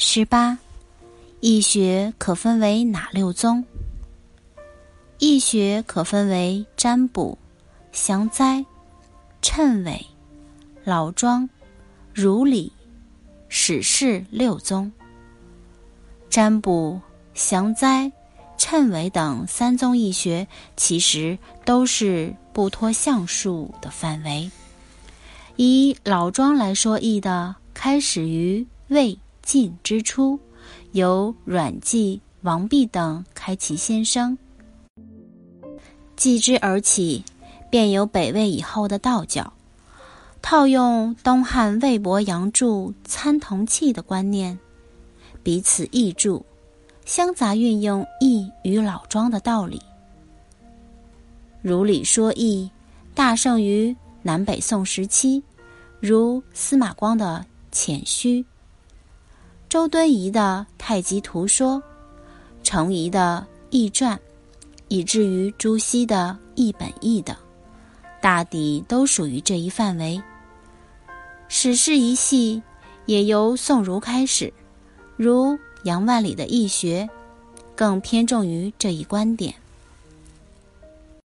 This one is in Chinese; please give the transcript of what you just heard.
十八，易学可分为哪六宗？易学可分为占卜、祥灾、谶纬、老庄、儒理、史事六宗。占卜、祥灾、谶纬等三宗易学，其实都是不脱相术的范围。以老庄来说，易的开始于魏晋之初，由阮籍、王弼等开其先声。继之而起，便有北魏以后的道教，套用东汉魏博杨注参同契的观念，彼此译注，相杂运用易与老庄的道理。如理说易，大盛于南北宋时期，如司马光的《潜虚》，周敦颐的《太极图说》，程颐的《易传》。以至于朱熹的《一本义》等，大抵都属于这一范围。史事一系也由宋儒开始，如杨万里的易学，更偏重于这一观点。